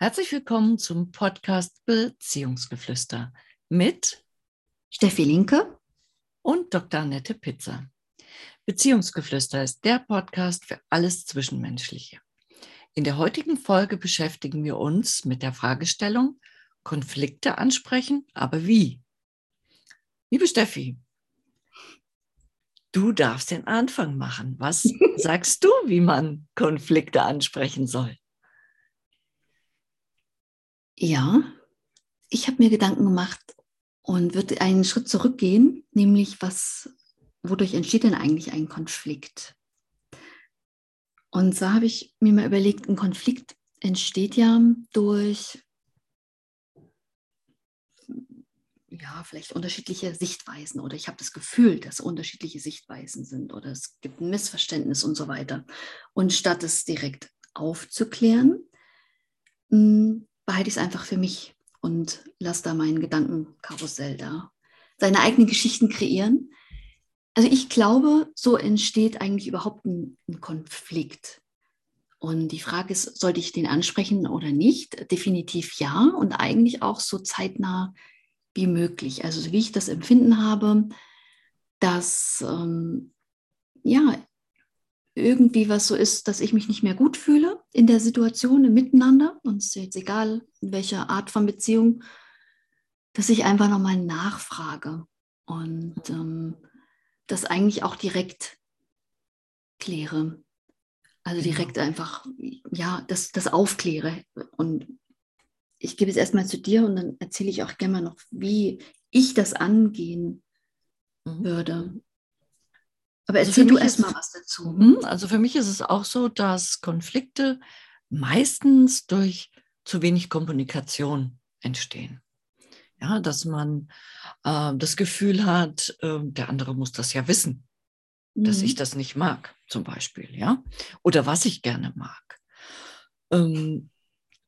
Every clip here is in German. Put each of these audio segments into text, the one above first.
Herzlich willkommen zum Podcast Beziehungsgeflüster mit Steffi Linke und Dr. Annette Pizza. Beziehungsgeflüster ist der Podcast für alles Zwischenmenschliche. In der heutigen Folge beschäftigen wir uns mit der Fragestellung Konflikte ansprechen, aber wie? Liebe Steffi, du darfst den Anfang machen. Was sagst du, wie man Konflikte ansprechen soll? Ja, ich habe mir Gedanken gemacht und würde einen Schritt zurückgehen, nämlich was, wodurch entsteht denn eigentlich ein Konflikt? Und so habe ich mir mal überlegt, ein Konflikt entsteht ja durch ja, vielleicht unterschiedliche Sichtweisen oder ich habe das Gefühl, dass unterschiedliche Sichtweisen sind oder es gibt ein Missverständnis und so weiter. Und statt es direkt aufzuklären, hm, behalte ich es einfach für mich und lasse da meinen Gedankenkarussell da. Seine eigenen Geschichten kreieren. Also ich glaube, so entsteht eigentlich überhaupt ein, ein Konflikt. Und die Frage ist, sollte ich den ansprechen oder nicht? Definitiv ja und eigentlich auch so zeitnah wie möglich. Also wie ich das Empfinden habe, dass ähm, ja irgendwie was so ist, dass ich mich nicht mehr gut fühle in der Situation, im Miteinander, und es ist jetzt egal, in welcher Art von Beziehung, dass ich einfach nochmal nachfrage und ähm, das eigentlich auch direkt kläre. Also genau. direkt einfach, ja, das, das aufkläre. Und ich gebe es erstmal zu dir und dann erzähle ich auch gerne mal noch, wie ich das angehen mhm. würde. Aber also erzähl also du erst mal was dazu. Hm? Also für mich ist es auch so, dass Konflikte meistens durch zu wenig Kommunikation entstehen. Ja, dass man äh, das Gefühl hat, äh, der andere muss das ja wissen, mhm. dass ich mhm. das nicht mag, zum Beispiel, ja, oder was ich gerne mag. Ähm,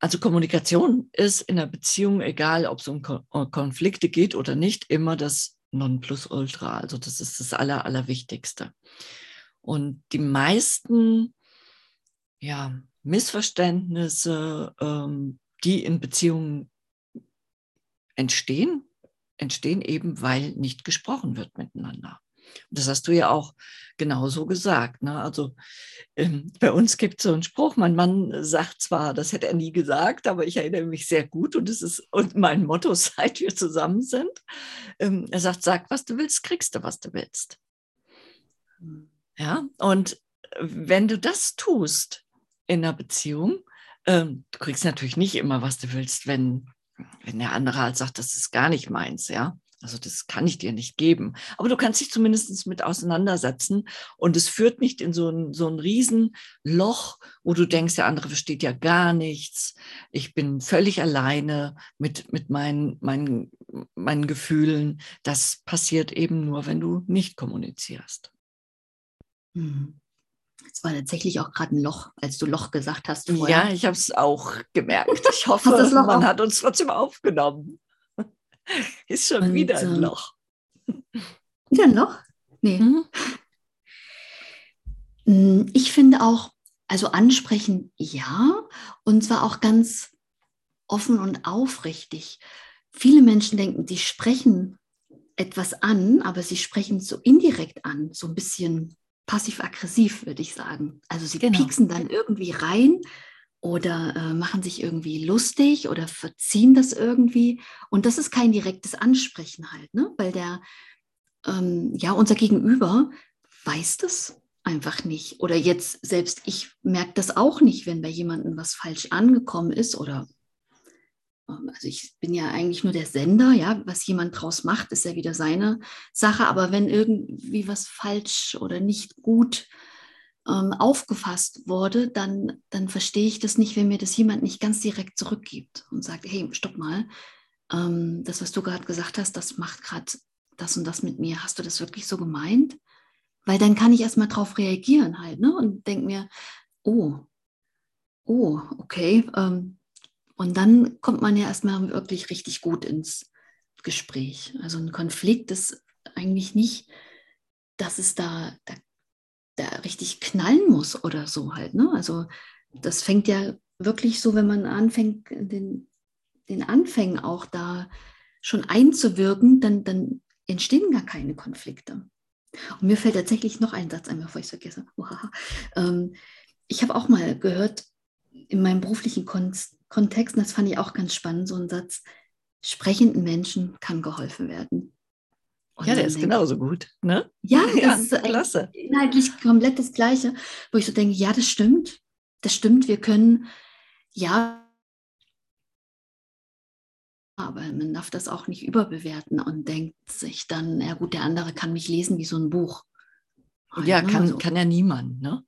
also Kommunikation ist in einer Beziehung, egal ob es um Konflikte geht oder nicht, immer das Nonplusultra. Also das ist das Aller, Allerwichtigste. Und die meisten ja, Missverständnisse, ähm, die in Beziehungen entstehen, entstehen eben, weil nicht gesprochen wird miteinander. Das hast du ja auch genauso gesagt. Ne? Also ähm, bei uns gibt es so einen Spruch, mein Mann sagt zwar, das hätte er nie gesagt, aber ich erinnere mich sehr gut und es ist und mein Motto, seit wir zusammen sind. Ähm, er sagt, sag, was du willst, kriegst du, was du willst. Ja, und wenn du das tust in einer Beziehung, ähm, du kriegst natürlich nicht immer, was du willst, wenn, wenn der andere halt sagt, das ist gar nicht meins, ja. Also das kann ich dir nicht geben. Aber du kannst dich zumindest mit auseinandersetzen und es führt nicht in so ein, so ein Riesenloch, wo du denkst, der andere versteht ja gar nichts. Ich bin völlig alleine mit, mit meinen, meinen, meinen Gefühlen. Das passiert eben nur, wenn du nicht kommunizierst. Hm. Es war tatsächlich auch gerade ein Loch, als du Loch gesagt hast. Vorher. Ja, ich habe es auch gemerkt. Ich hoffe, man hat uns trotzdem aufgenommen. Ist schon und, wieder ein Loch. Wieder ein Loch? Nee. Mhm. Mm, ich finde auch, also ansprechen ja, und zwar auch ganz offen und aufrichtig. Viele Menschen denken, die sprechen etwas an, aber sie sprechen es so indirekt an, so ein bisschen passiv-aggressiv, würde ich sagen. Also sie genau. pieksen dann irgendwie rein oder äh, machen sich irgendwie lustig oder verziehen das irgendwie. Und das ist kein direktes Ansprechen halt, ne? weil der, ähm, ja, unser Gegenüber weiß das einfach nicht. Oder jetzt selbst ich merke das auch nicht, wenn bei jemandem was falsch angekommen ist oder ähm, also ich bin ja eigentlich nur der Sender, ja, was jemand draus macht, ist ja wieder seine Sache, aber wenn irgendwie was falsch oder nicht gut ähm, aufgefasst wurde, dann, dann verstehe ich das nicht, wenn mir das jemand nicht ganz direkt zurückgibt und sagt, hey, stopp mal, ähm, das, was du gerade gesagt hast, das macht gerade das und das mit mir. Hast du das wirklich so gemeint? Weil dann kann ich erstmal drauf reagieren halt, ne? Und denke mir, oh, oh, okay. Ähm, und dann kommt man ja erstmal wirklich richtig gut ins Gespräch. Also ein Konflikt ist eigentlich nicht, dass es da, da da richtig knallen muss oder so halt. Ne? Also das fängt ja wirklich so, wenn man anfängt, den, den Anfängen auch da schon einzuwirken, dann, dann entstehen gar keine Konflikte. Und mir fällt tatsächlich noch ein Satz ein, bevor ich es vergesse. Ähm, ich habe auch mal gehört, in meinem beruflichen Kon Kontext, und das fand ich auch ganz spannend, so ein Satz, sprechenden Menschen kann geholfen werden. Und ja, der ist denke, genauso gut. Ne? Ja, das ja, ist klasse. inhaltlich komplett das Gleiche, wo ich so denke, ja, das stimmt. Das stimmt, wir können, ja, aber man darf das auch nicht überbewerten und denkt sich dann, ja gut, der andere kann mich lesen wie so ein Buch. Ja, ne? kann, so. kann ja niemand. Ne?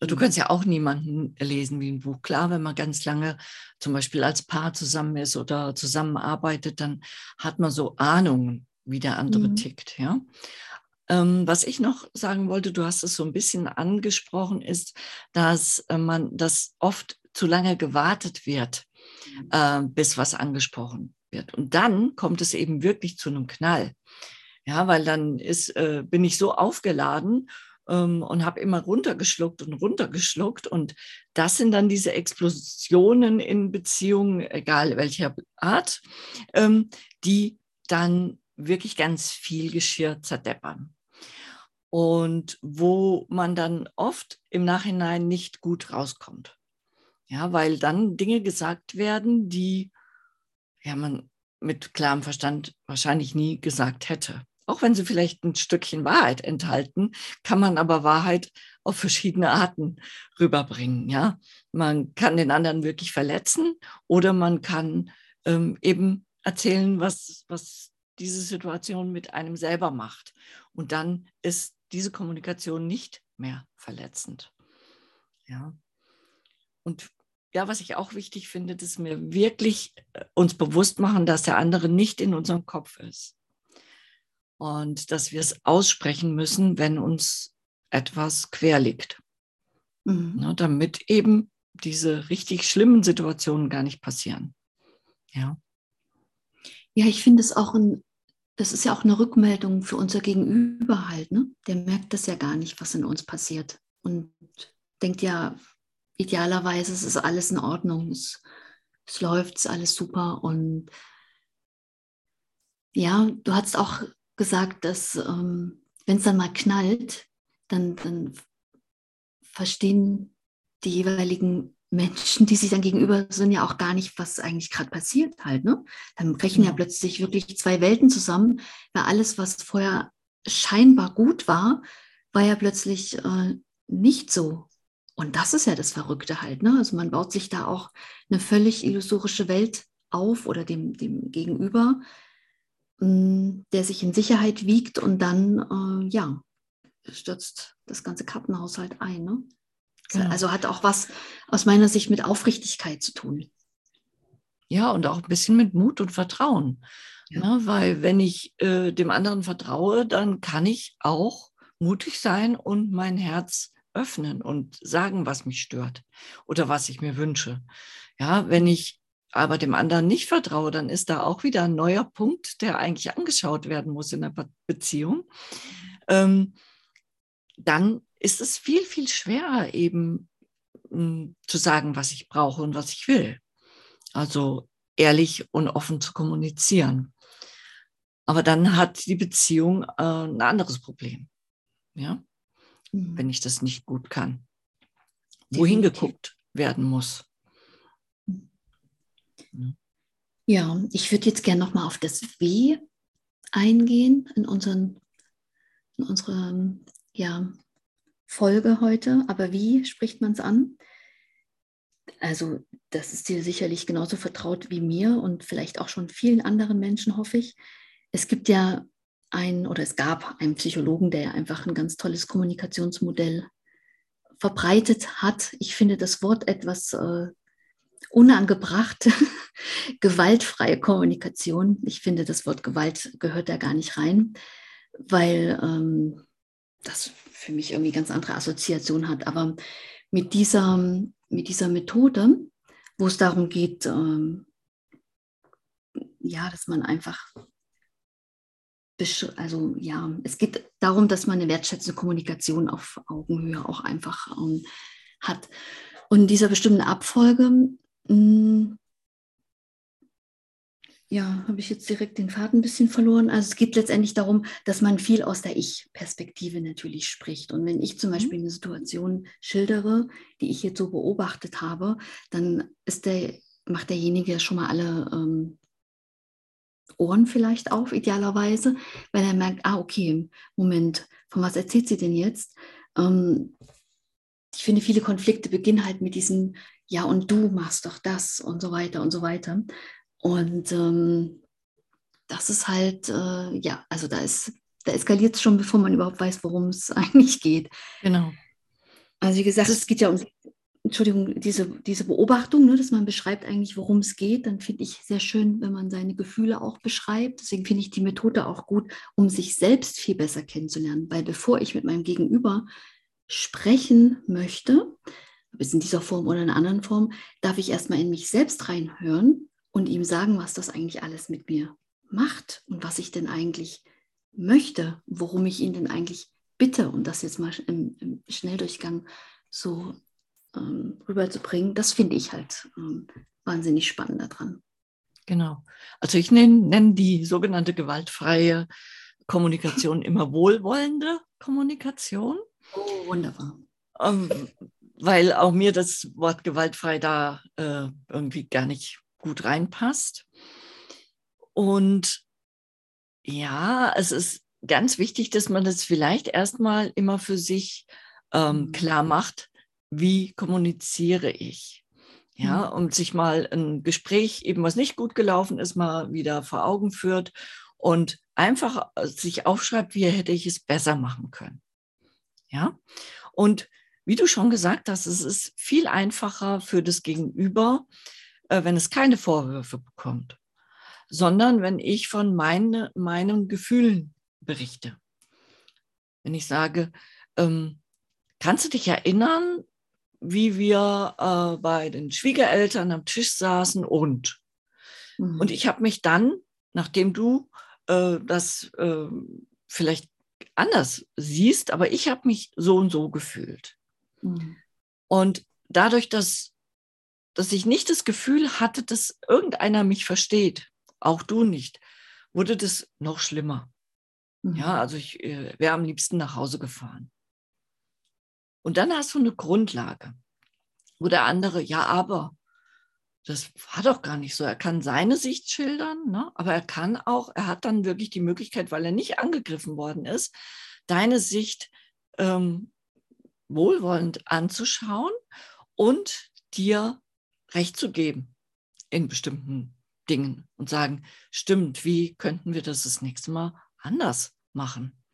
Du mhm. kannst ja auch niemanden lesen wie ein Buch. Klar, wenn man ganz lange zum Beispiel als Paar zusammen ist oder zusammenarbeitet, dann hat man so Ahnungen, wie der andere mhm. tickt. Ja? Ähm, was ich noch sagen wollte, du hast es so ein bisschen angesprochen, ist, dass äh, man, dass oft zu lange gewartet wird, mhm. äh, bis was angesprochen wird. Und dann kommt es eben wirklich zu einem Knall. Ja, weil dann ist, äh, bin ich so aufgeladen ähm, und habe immer runtergeschluckt und runtergeschluckt. Und das sind dann diese Explosionen in Beziehungen, egal welcher Art, ähm, die dann wirklich ganz viel Geschirr zerdeppern. Und wo man dann oft im Nachhinein nicht gut rauskommt. Ja, weil dann Dinge gesagt werden, die ja, man mit klarem Verstand wahrscheinlich nie gesagt hätte. Auch wenn sie vielleicht ein Stückchen Wahrheit enthalten, kann man aber Wahrheit auf verschiedene Arten rüberbringen. Ja, man kann den anderen wirklich verletzen oder man kann ähm, eben erzählen, was, was diese Situation mit einem selber macht. Und dann ist diese Kommunikation nicht mehr verletzend. Ja. Und ja, was ich auch wichtig finde, dass wir wirklich äh, uns bewusst machen, dass der andere nicht in unserem Kopf ist. Und dass wir es aussprechen müssen, wenn uns etwas quer liegt. Mhm. Ne, damit eben diese richtig schlimmen Situationen gar nicht passieren. Ja. Ja, ich finde es auch ein, das ist ja auch eine Rückmeldung für unser Gegenüber halt, ne? Der merkt das ja gar nicht, was in uns passiert. Und denkt ja, idealerweise es ist alles in Ordnung, es, es läuft, es ist alles super. Und ja, du hast auch gesagt, dass ähm, wenn es dann mal knallt, dann, dann verstehen die jeweiligen Menschen, die sich dann gegenüber sind, ja auch gar nicht, was eigentlich gerade passiert halt. Ne? Dann brechen ja. ja genau. plötzlich wirklich zwei Welten zusammen, weil alles, was vorher scheinbar gut war, war ja plötzlich äh, nicht so. Und das ist ja das Verrückte halt. Ne? Also man baut sich da auch eine völlig illusorische Welt auf oder dem, dem Gegenüber, mh, mm, der sich in Sicherheit wiegt und dann, äh, ja, stürzt das ganze Kartenhaus halt ein. Ne? Genau. Also hat auch was aus meiner Sicht mit Aufrichtigkeit zu tun. Ja, und auch ein bisschen mit Mut und Vertrauen. Ja. Ne? Weil wenn ich äh, dem anderen vertraue, dann kann ich auch mutig sein und mein Herz öffnen und sagen, was mich stört oder was ich mir wünsche. Ja, wenn ich aber dem anderen nicht vertraue, dann ist da auch wieder ein neuer Punkt, der eigentlich angeschaut werden muss in der Beziehung. Ähm, dann ist es viel, viel schwerer eben mh, hm, zu sagen, was ich brauche und was ich will. Also ehrlich und offen zu kommunizieren. Aber dann hat die Beziehung äh, ein anderes Problem. Ja, mhm. wenn ich das nicht gut kann. Wohin geguckt werden muss. Ja, ich würde jetzt gerne nochmal auf das Wie eingehen in, unseren, in unserer ja, Folge heute. Aber wie spricht man es an? Also, das ist dir sicherlich genauso vertraut wie mir und vielleicht auch schon vielen anderen Menschen, hoffe ich. Es gibt ja ein oder es gab einen Psychologen, der einfach ein ganz tolles Kommunikationsmodell verbreitet hat. Ich finde das Wort etwas äh, unangebracht. Gewaltfreie Kommunikation. Ich finde, das Wort Gewalt gehört da gar nicht rein, weil ähm, das für mich irgendwie ganz andere Assoziation hat. Aber mit dieser, mit dieser Methode, wo es darum geht, ähm, ja, dass man einfach also ja, es geht darum, dass man eine wertschätzende Kommunikation auf Augenhöhe auch einfach ähm, hat. Und dieser bestimmten Abfolge, mh, hm, ja, habe ich jetzt direkt den Faden ein bisschen verloren. Also es geht letztendlich darum, dass man viel aus der Ich-Perspektive natürlich spricht. Und wenn ich zum mhm. Beispiel eine Situation schildere, die ich jetzt so beobachtet habe, dann ist der, macht derjenige schon mal alle ähm, Ohren vielleicht auf, idealerweise, weil er merkt, ah, okay, Moment, von was erzählt sie denn jetzt? Ähm, ich finde, viele Konflikte beginnen halt mit diesem, ja, und du machst doch das und so weiter und so weiter. Und ähm, das ist halt, äh, ja, also da ist, da eskaliert es schon, bevor man überhaupt weiß, worum es eigentlich geht. Genau. Also wie gesagt, es geht ja um, Entschuldigung, diese, diese Beobachtung, ne, dass man beschreibt eigentlich, worum es geht, dann finde ich sehr schön, wenn man seine Gefühle auch beschreibt. Deswegen finde ich die Methode auch gut, um sich selbst viel besser kennenzulernen. Weil bevor ich mit meinem Gegenüber sprechen möchte, ob es in dieser Form oder in einer anderen Form, darf ich erstmal in mich selbst reinhören und ihm sagen, was das eigentlich alles mit mir macht und was ich denn eigentlich möchte, worum ich ihn denn eigentlich bitte, um das jetzt mal im, im Schnelldurchgang so ähm, rüberzubringen, das finde ich halt ähm, wahnsinnig spannend daran. Genau. Also ich nenne, nenne die sogenannte gewaltfreie Kommunikation immer wohlwollende Kommunikation. Oh, wunderbar. Ähm, weil auch mir das Wort gewaltfrei da äh, irgendwie gar nicht gut reinpasst. Und ja, es ist ganz wichtig, dass man das vielleicht erstmal immer für sich ähm, mhm. klar macht, wie kommuniziere ich. Ja, mhm. und sich mal ein Gespräch, eben was nicht gut gelaufen ist, mal wieder vor Augen führt und einfach äh, sich aufschreibt, wie hätte ich es besser machen können. Ja, und wie du schon gesagt hast, es ist viel einfacher für das Gegenüber, wenn es keine Vorwürfe bekommt, sondern wenn ich von meine, meinen Gefühlen berichte. Wenn ich sage, ähm, kannst du dich erinnern, wie wir äh, bei den Schwiegereltern am Tisch saßen und. Mhm. Und ich habe mich dann, nachdem du äh, das äh, vielleicht anders siehst, aber ich habe mich so und so gefühlt. Mhm. Und dadurch, dass dass ich nicht das Gefühl hatte, dass irgendeiner mich versteht, auch du nicht, wurde das noch schlimmer. Mhm. Ja, also ich äh, wäre am liebsten nach Hause gefahren. Und dann hast du eine Grundlage, wo der andere, ja, aber das war doch gar nicht so. Er kann seine Sicht schildern, ne? aber er kann auch, er hat dann wirklich die Möglichkeit, weil er nicht angegriffen worden ist, deine Sicht ähm, wohlwollend anzuschauen und dir Recht zu geben in bestimmten Dingen und sagen, stimmt, wie könnten wir das das nächste Mal anders machen?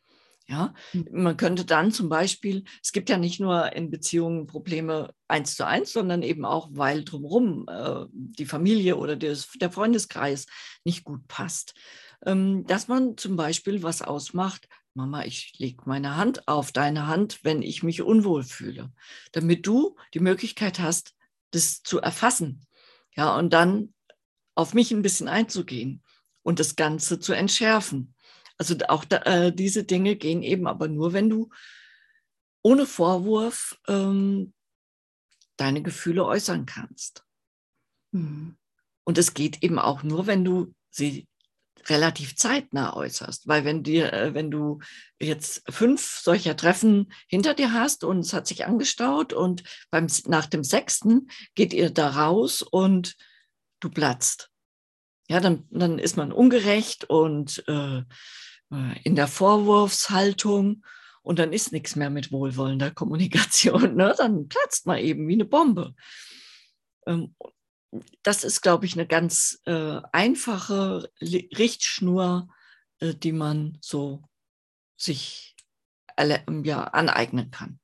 Ja, hm. man könnte dann zum Beispiel, es gibt ja nicht nur in Beziehungen Probleme eins zu eins, sondern eben auch, weil drumherum äh, die Familie oder des, der Freundeskreis nicht gut passt. Ähm, dass man zum Beispiel was ausmacht, Mama, ich lege meine Hand auf deine Hand, wenn ich mich unwohl fühle, damit du die Möglichkeit hast, das zu erfassen. Ja, und dann auf mich ein bisschen einzugehen und das Ganze zu entschärfen. Also auch da, äh, diese Dinge gehen eben aber nur, wenn du ohne Vorwurf ähm, deine Gefühle äußern kannst. Mhm. Und es geht eben auch nur, wenn du sie relativ zeitnah äußerst. Weil wenn dir, äh, wenn du jetzt fünf solcher Treffen hinter dir hast und es hat sich angestaut und beim, nach dem sechsten geht ihr da raus und du platzt. Ja, dann, dann ist man ungerecht und äh, äh in der Vorwurfshaltung und dann ist nichts mehr mit wohlwollender Kommunikation. Ne? Dann platzt man eben wie eine Bombe. Ähm, das ist, glaube ich, eine ganz äh, einfache Richtschnur, äh, die man so sich ja, aneignen kann.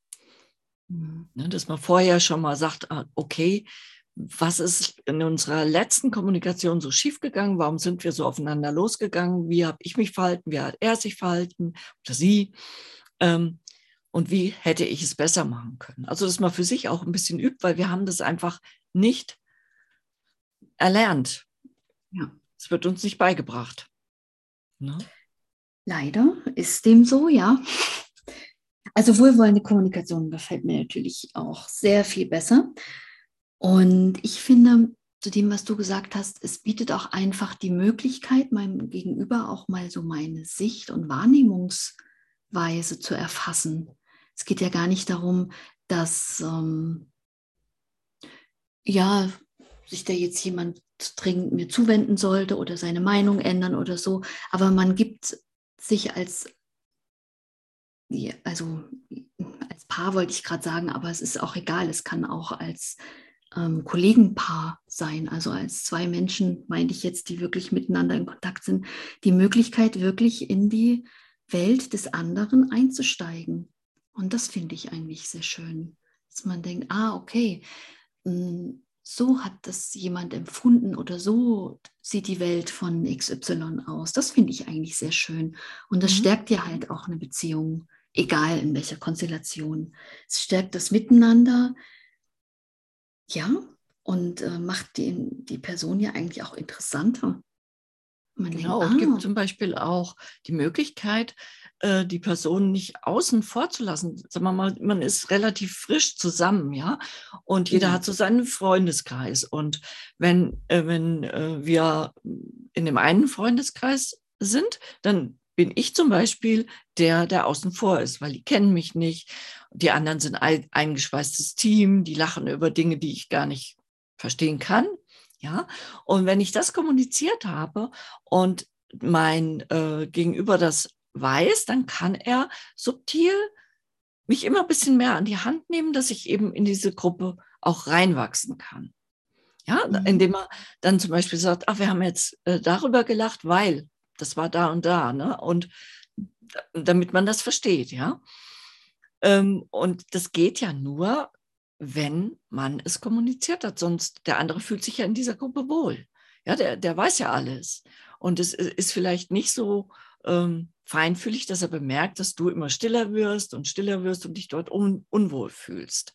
Mhm. Ne, dass man vorher schon mal sagt, ah, okay, was ist in unserer letzten Kommunikation so schiefgegangen? Warum sind wir so aufeinander losgegangen? Wie habe ich mich verhalten? Wie hat er sich verhalten oder sie? Ähm, und wie hätte ich es besser machen können? Also, dass man für sich auch ein bisschen übt, weil wir haben das einfach nicht erlernt. Ja. Es wird uns nicht beigebracht. Ne? Leider ist dem so, ja. Also wohlwollende Kommunikation gefällt mir natürlich auch sehr viel besser. Und ich finde, zu dem, was du gesagt hast, es bietet auch einfach die Möglichkeit, meinem Gegenüber auch mal so meine Sicht und Wahrnehmungsweise zu erfassen. Es geht ja gar nicht darum, dass ähm, ja, sich da jetzt jemand dringend mir zuwenden sollte oder seine Meinung ändern oder so. Aber man gibt sich als, also als Paar wollte ich gerade sagen, aber es ist auch egal. Es kann auch als ähm, Kollegenpaar sein, also als zwei Menschen, meine ich jetzt, die wirklich miteinander in Kontakt sind, die Möglichkeit, wirklich in die Welt des anderen einzusteigen. Und das finde ich eigentlich sehr schön, dass man denkt, ah, okay, hm, so hat das jemand empfunden oder so sieht die Welt von XY aus. Das finde ich eigentlich sehr schön. Und das mhm. stärkt ja halt auch eine Beziehung, egal in welcher Konstellation. Es stärkt das Miteinander, ja, und äh, macht die, die Person ja eigentlich auch interessanter. Man genau, denkt, ah. gibt zum Beispiel auch die Möglichkeit, äh, die Person nicht außen vor zu lassen. Sagen wir mal, man ist relativ frisch zusammen, ja, und jeder mhm. hat so seinen Freundeskreis. Und wenn, äh, wenn äh, wir in dem einen Freundeskreis sind, dann bin ich zum Beispiel der, der außen vor ist, weil die kennen mich nicht. Die anderen sind ein eingeschweißtes Team, die lachen über Dinge, die ich gar nicht verstehen kann. Ja, und wenn ich das kommuniziert habe und mein äh, Gegenüber das weiß, dann kann er subtil mich immer ein bisschen mehr an die Hand nehmen, dass ich eben in diese Gruppe auch reinwachsen kann. Ja, mhm. indem er dann zum Beispiel sagt, ach, wir haben jetzt äh, darüber gelacht, weil das war da und da, ne? Und damit man das versteht, ja. Ähm, und das geht ja nur, wenn man es kommuniziert hat, sonst der andere fühlt sich ja in dieser Gruppe wohl. Ja, der, der weiß ja alles. Und es ist vielleicht nicht so ähm, feinfühlig, dass er bemerkt, dass du immer stiller wirst und stiller wirst und dich dort un unwohl fühlst,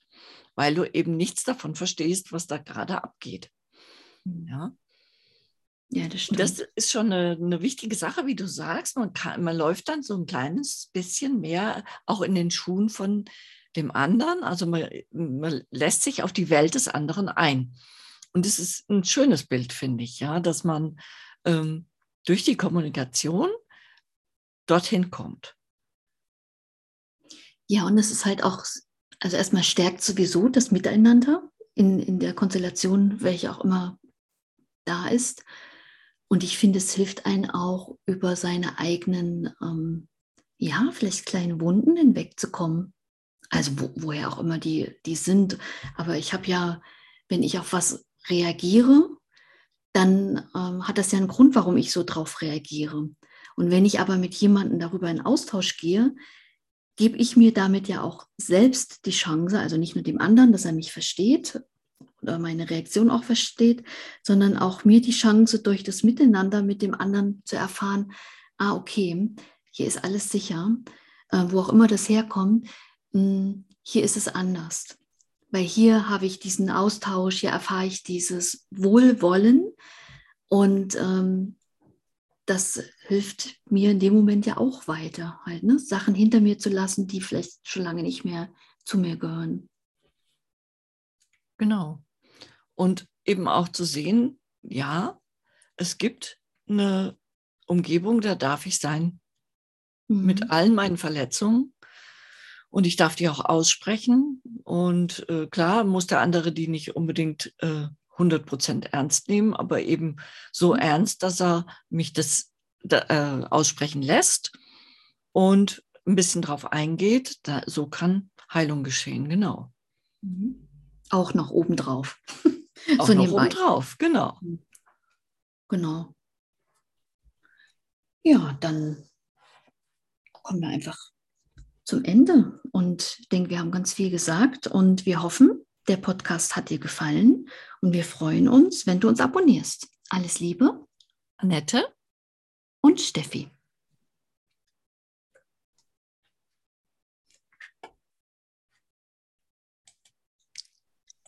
weil du eben nichts davon verstehst, was da gerade abgeht. Hm. Ja. Ja, das stimmt. Das ist schon eine, eine, wichtige Sache, wie du sagst. Man, kann, man läuft dann so ein kleines bisschen mehr auch in den Schuhen von dem anderen. Also man, man lässt sich auf die Welt des anderen ein. Und es ist ein schönes Bild, finde ich, ja, dass man ähm, durch die Kommunikation dorthin kommt. Ja, und es ist halt auch, also erstmal stärkt sowieso das Miteinander in, in der Konstellation, welche auch immer da ist. Und ich finde, es hilft einen auch über seine eigenen, ähm, ja, vielleicht kleinen Wunden hinwegzukommen. Also wo, woher auch immer die, die sind. Aber ich habe ja, wenn ich auf was reagiere, dann ähm, hat das ja einen Grund, warum ich so drauf reagiere. Und wenn ich aber mit jemandem darüber in Austausch gehe, gebe ich mir damit ja auch selbst die Chance, also nicht nur dem anderen, dass er mich versteht oder meine Reaktion auch versteht, sondern auch mir die Chance, durch das Miteinander mit dem anderen zu erfahren, ah, okay, hier ist alles sicher, äh, wo auch immer das herkommt, hm, hier ist es anders. Weil hier habe ich diesen Austausch, hier erfahre ich dieses Wohlwollen und ähm, das hilft mir in dem Moment ja auch weiter, halt, ne? Sachen hinter mir zu lassen, die vielleicht schon lange nicht mehr zu mir gehören. Genau. Und eben auch zu sehen, ja, es gibt eine Umgebung, da darf ich sein mhm. mit allen meinen Verletzungen. Und ich darf die auch aussprechen. Und äh, klar muss der andere die nicht unbedingt äh, 100 Prozent ernst nehmen, aber eben so mhm. ernst, dass er mich das da, äh, aussprechen lässt und ein bisschen drauf eingeht. Da, so kann Heilung geschehen, genau. Mhm. Auch noch obendrauf. Auch so noch obendrauf, genau. Mhm. Genau. Ja, dann kommen wir einfach zum Ende und ich denke, wir haben ganz viel gesagt und wir hoffen, der Podcast hat dir gefallen und wir freuen uns, wenn du uns abonnierst. Alles Liebe. Annette und Steffi.